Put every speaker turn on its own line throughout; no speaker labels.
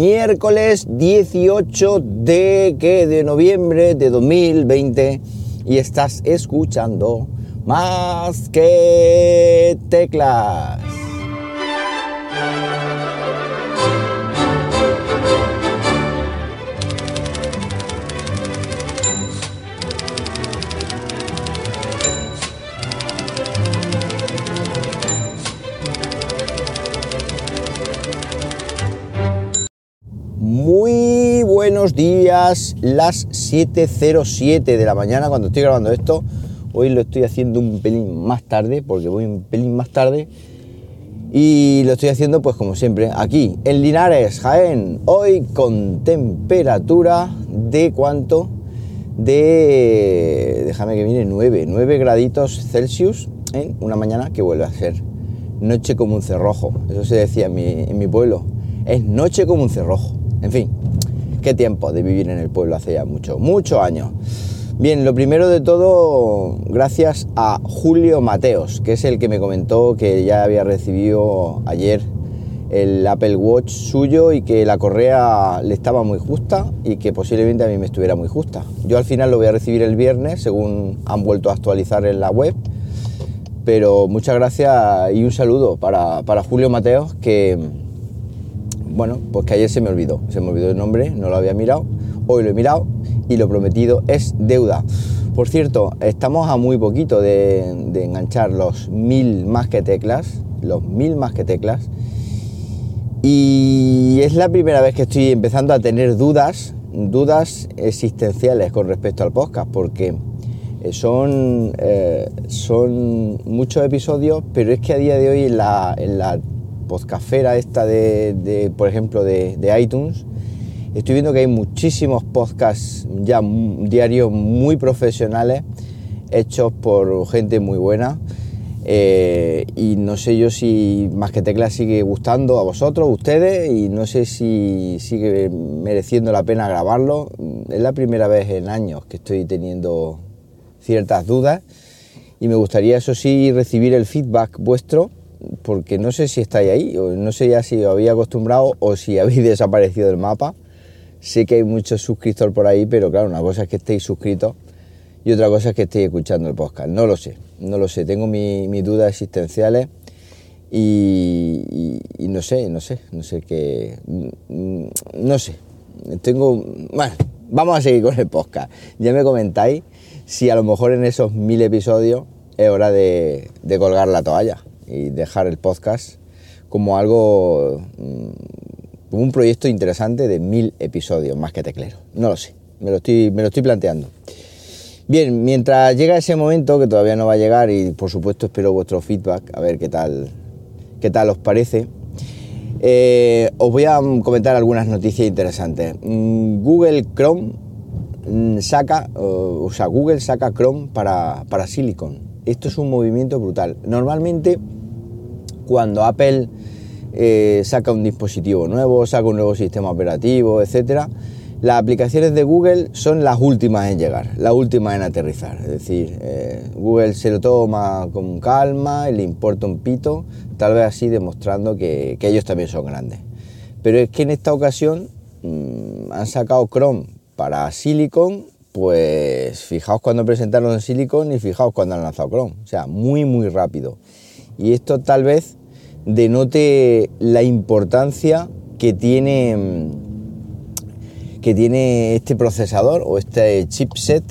miércoles 18 de, ¿qué? de noviembre de 2020 y estás escuchando más que teclas. Días, las 7.07 de la mañana cuando estoy grabando esto. Hoy lo estoy haciendo un pelín más tarde, porque voy un pelín más tarde. Y lo estoy haciendo pues como siempre, aquí, en Linares, Jaén. Hoy con temperatura de cuánto? De, déjame que viene 9, 9 graditos Celsius en una mañana que vuelve a ser noche como un cerrojo. Eso se decía en mi, en mi pueblo. Es noche como un cerrojo. En fin, qué tiempo de vivir en el pueblo hace ya mucho, muchos años. Bien, lo primero de todo, gracias a Julio Mateos, que es el que me comentó que ya había recibido ayer el Apple Watch suyo y que la correa le estaba muy justa y que posiblemente a mí me estuviera muy justa. Yo al final lo voy a recibir el viernes, según han vuelto a actualizar en la web. Pero muchas gracias y un saludo para, para Julio Mateos, que, bueno, pues que ayer se me olvidó, se me olvidó el nombre, no lo había mirado, hoy lo he mirado y lo prometido es deuda. Por cierto, estamos a muy poquito de, enganchar los mil más que teclas, los mil más que teclas, y es la primera vez que estoy empezando a tener dudas, dudas existenciales con respecto al podcast, porque son, eh, son muchos episodios, pero es que a día de hoy en la podcastfera esta de, por ejemplo, de, iTunes, estoy viendo que hay muchísimos podcasts ya diarios muy profesionales, hechos por gente muy buena. Eh, y no sé yo si Más que Tecla sigue gustando a vosotros, ustedes, y no sé si sigue mereciendo la pena grabarlo. Es la primera vez en años que estoy teniendo ciertas dudas y me gustaría, eso sí, recibir el feedback vuestro porque no sé si estáis ahí, no sé ya si os habéis acostumbrado o si habéis desaparecido del mapa. Sé que hay muchos suscriptores por ahí, pero claro, una cosa es que estéis suscritos y otra cosa es que estéis escuchando el podcast. No lo sé, no lo sé. Tengo mis mi dudas existenciales y, no sé, no sé, no sé qué. No sé. Tengo. Bueno, vamos a seguir con el podcast. Ya me comentáis si a lo mejor en esos mil episodios es hora de colgar la toalla y dejar el podcast como algo, como un proyecto interesante de mil episodios más que teclero. No lo sé, me lo estoy, me lo estoy planteando. Bien, mientras llega ese momento, que todavía no va a llegar, y por supuesto espero vuestro feedback, a ver qué tal, qué tal os parece, eh, os voy a comentar algunas noticias interesantes. Google Chrome saca, o sea, Google saca Chrome para, para Silicon. Esto es un movimiento brutal. Normalmente, cuando Apple eh, saca un dispositivo nuevo, saca un nuevo sistema operativo, etcétera, las aplicaciones de Google son las últimas en llegar, las últimas en aterrizar. Es decir, eh, Google se lo toma con calma le importa un pito, tal vez así demostrando que, ellos también son grandes. Pero es que en esta ocasión mmm, han sacado Chrome para Silicon, pues fijaos cuando presentaron en Silicon y fijaos cuando han lanzado Chrome. O sea, muy, muy rápido. Y esto tal vez denote la importancia que tiene, que tiene este procesador o este chipset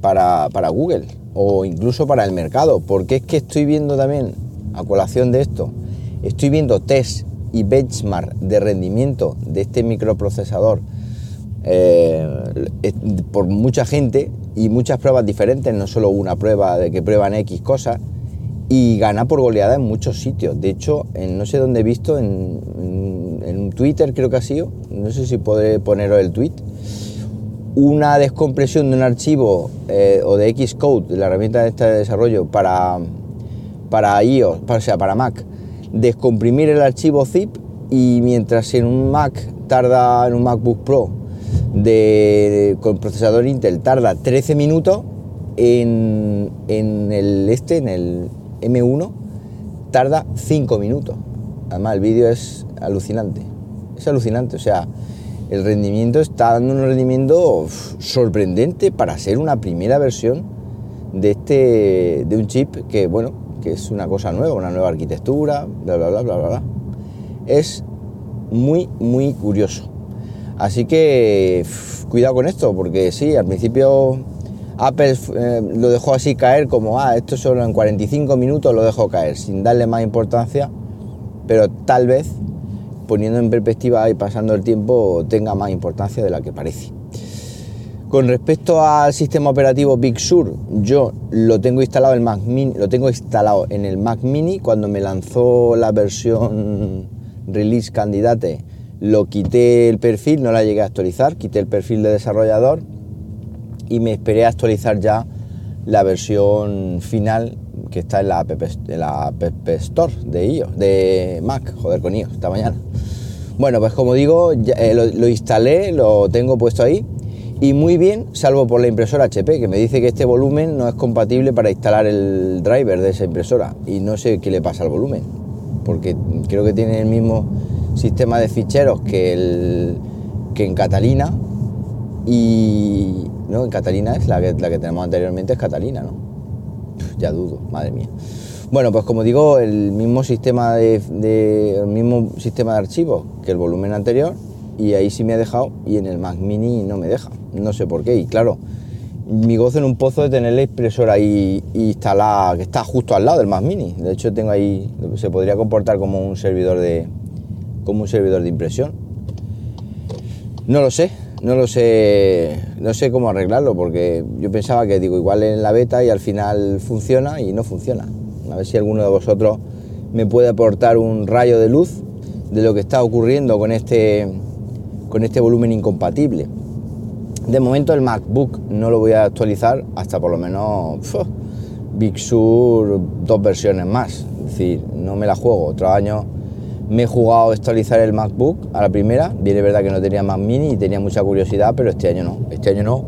para, para Google o incluso para el mercado. Porque es que estoy viendo también, a colación de esto, estoy viendo test y benchmark de rendimiento de este microprocesador eh, por mucha gente y muchas pruebas diferentes, no solo una prueba de que prueban X cosas, y gana por goleada en muchos sitios. De hecho, en, no sé dónde he visto, en, en, Twitter creo que ha sido, no sé si podré poneros el tweet, una descompresión de un archivo eh, o de Xcode, de la herramienta de, de desarrollo para, para iOS, para, sea, para Mac, descomprimir el archivo zip y mientras en un Mac tarda, en un MacBook Pro, de, con procesador Intel tarda 13 minutos, en, en, el este, en el M1, tarda 5 minutos. Además, el vídeo es alucinante. es alucinante. O sea, el rendimiento está dando un rendimiento sorprendente para ser una primera versión de este de un chip que bueno que es una cosa nueva una nueva arquitectura bla bla bla bla bla, es muy muy curioso así que cuidado con esto porque sí al principio Apple eh, lo dejó así caer como ah esto solo en 45 minutos lo dejó caer sin darle más importancia pero tal vez poniendo en perspectiva y pasando el tiempo tenga más importancia de la que parece. Con respecto al sistema operativo Big Sur, yo lo tengo instalado el Mac Mini, lo tengo instalado en el Mac Mini cuando me lanzó la versión release candidate, lo quité el perfil, no la llegué a actualizar, quité el perfil de desarrollador y me esperé a actualizar ya la versión final que está en la App, la Store de iOS, de Mac, joder con iOS, esta mañana. Bueno, pues como digo, eh, lo, instalé, lo tengo puesto ahí y muy bien, salvo por la impresora HP, que me dice que este volumen no es compatible para instalar el driver de esa impresora y no sé qué le pasa al volumen, porque creo que tiene el mismo sistema de ficheros que, el, que en Catalina y... No, en Catalina es la que, la que tenemos anteriormente, es Catalina, ¿no? ya dudo, madre mía. Bueno, pues como digo, el mismo sistema de, mismo sistema de archivos que el volumen anterior y ahí sí me ha dejado y en el Mac Mini no me deja, no sé por qué y claro, mi gozo en un pozo de tener la impresora ahí instalada que está justo al lado del Mac Mini. De hecho tengo ahí se podría comportar como un servidor de como un servidor de impresión. No lo sé, no lo sé, no sé cómo arreglarlo porque yo pensaba que digo igual en la beta y al final funciona y no funciona. A ver si alguno de vosotros me puede aportar un rayo de luz de lo que está ocurriendo con este, con este volumen incompatible. De momento el MacBook no lo voy a actualizar hasta por lo menos Big Sur dos versiones más. Es decir, no me la juego. Otro año me he jugado a actualizar el MacBook a la primera. Viene verdad que no tenía Mac Mini y tenía mucha curiosidad, pero este año no. Este año no,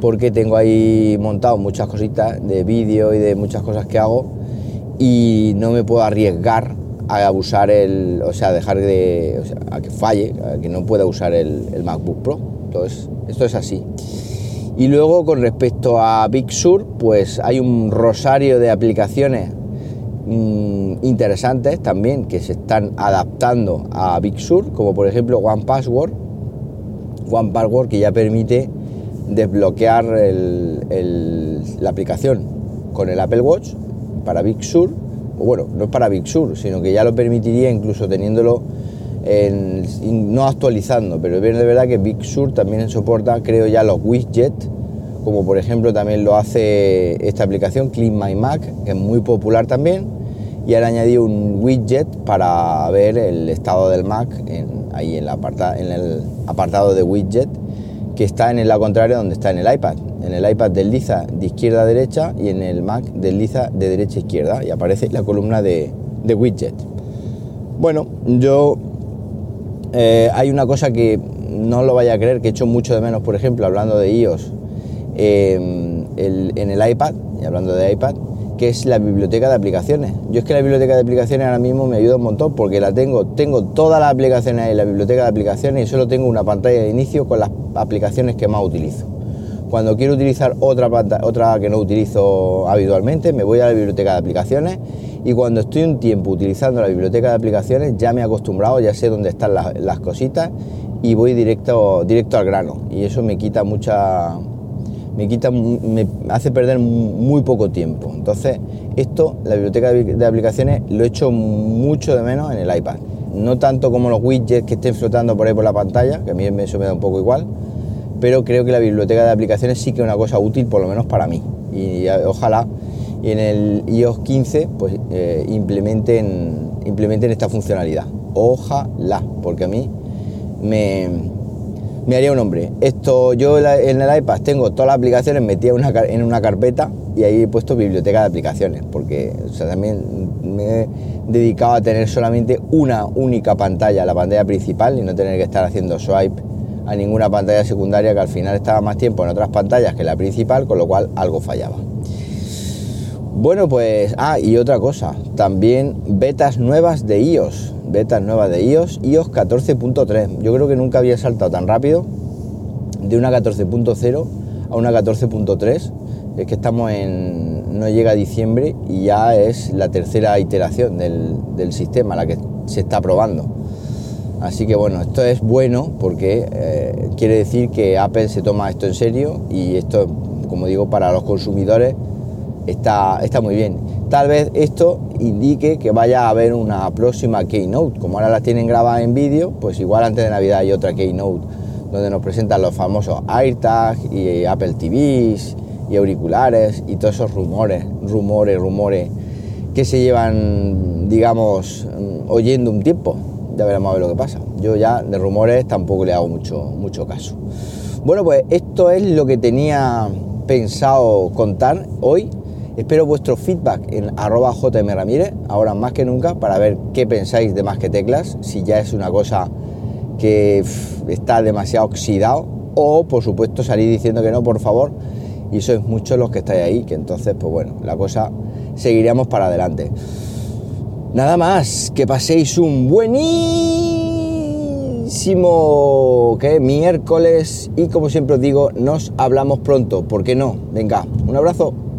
porque tengo ahí montado muchas cositas de vídeo y de muchas cosas que hago y no me puedo arriesgar a usar el, o sea, dejar de, o sea, a que falle, a que no pueda usar el, MacBook Pro. Entonces, esto es así. Y luego con respecto a Big Sur, pues hay un rosario de aplicaciones mm, interesantes también que se están adaptando a Big Sur, como por ejemplo One Password, One Password que ya permite desbloquear la aplicación con el Apple Watch para Big Sur, o bueno, no es para Big Sur, sino que ya lo permitiría incluso teniéndolo en, no actualizando, pero es de verdad que Big Sur también soporta, creo ya, los widgets, como por ejemplo también lo hace esta aplicación Clean My Mac, que es muy popular también, y han añadido un widget para ver el estado del Mac ahí en, en el apartado de widget, que está en el lado contrario donde está en el iPad. En el iPad desliza de izquierda a derecha y en el Mac desliza de derecha a izquierda y aparece la columna de, widget. Bueno, yo eh, hay una cosa que no lo vaya a creer, que he hecho mucho de menos, por ejemplo, hablando de iOS em, en el iPad, y hablando de iPad, que es la biblioteca de aplicaciones. Yo es que la biblioteca de aplicaciones ahora mismo me ayuda un montón porque la tengo, tengo todas las aplicaciones en la biblioteca de aplicaciones y solo tengo una pantalla de inicio con las aplicaciones que más utilizo. Cuando quiero utilizar otra, otra que no utilizo habitualmente, me voy a la biblioteca de aplicaciones y cuando estoy un tiempo utilizando la biblioteca de aplicaciones ya me he acostumbrado, ya sé dónde están las, cositas y voy directo, directo al grano. Y eso me quita mucha. Me quita, me hace perder muy poco tiempo. Entonces, esto, la biblioteca de aplicaciones, lo he hecho mucho de menos en el iPad. No tanto como los widgets que estén flotando por ahí por la pantalla, que a mí eso me da un poco igual, pero creo que la biblioteca de aplicaciones sí que es una cosa útil, por lo menos para mí. Y ojalá en el iOS 15 pues eh, implementen, implementen esta funcionalidad. Ojalá, porque a mí me, me haría un hombre. Esto, yo en el iPad tengo todas las aplicaciones metidas en una carpeta y ahí he puesto biblioteca de aplicaciones, porque también me he dedicado a tener solamente una única pantalla, la pantalla principal, y no tener que estar haciendo swipe a ninguna pantalla secundaria que al final estaba más tiempo en otras pantallas que la principal, con lo cual algo fallaba. Bueno, pues, ah, y otra cosa, también betas nuevas de iOS, betas nuevas de iOS, iOS 14.3. Yo creo que nunca había saltado tan rápido de una 14.0 a una 14.3. Es que estamos en. no llega a diciembre y ya es la tercera iteración del, sistema, la que se está probando. Así que bueno, esto es bueno porque eh, quiere decir que Apple se toma esto en serio y esto, como digo, para los consumidores está, está muy bien. Tal vez esto indique que vaya a haber una próxima Keynote. Como ahora la tienen grabada en vídeo, pues igual antes de Navidad hay otra Keynote donde nos presentan los famosos AirTags y Apple TVs y auriculares y todos esos rumores, rumores, rumores que se llevan, digamos, oyendo un tiempo. Ya veremos a ver lo que pasa. Yo ya de rumores tampoco le hago mucho, mucho caso. Bueno, pues esto es lo que tenía pensado contar hoy. Espero vuestro feedback en arroba ahora más que nunca, para ver qué pensáis de más que teclas, si ya es una cosa que está demasiado oxidado o por supuesto salir diciendo que no, por favor, y sois muchos los que estáis ahí, que entonces pues bueno, la cosa seguiríamos para adelante. Nada más, que paséis un buenísimo miércoles y como siempre os digo, nos hablamos pronto, ¿por qué no? Venga, un abrazo.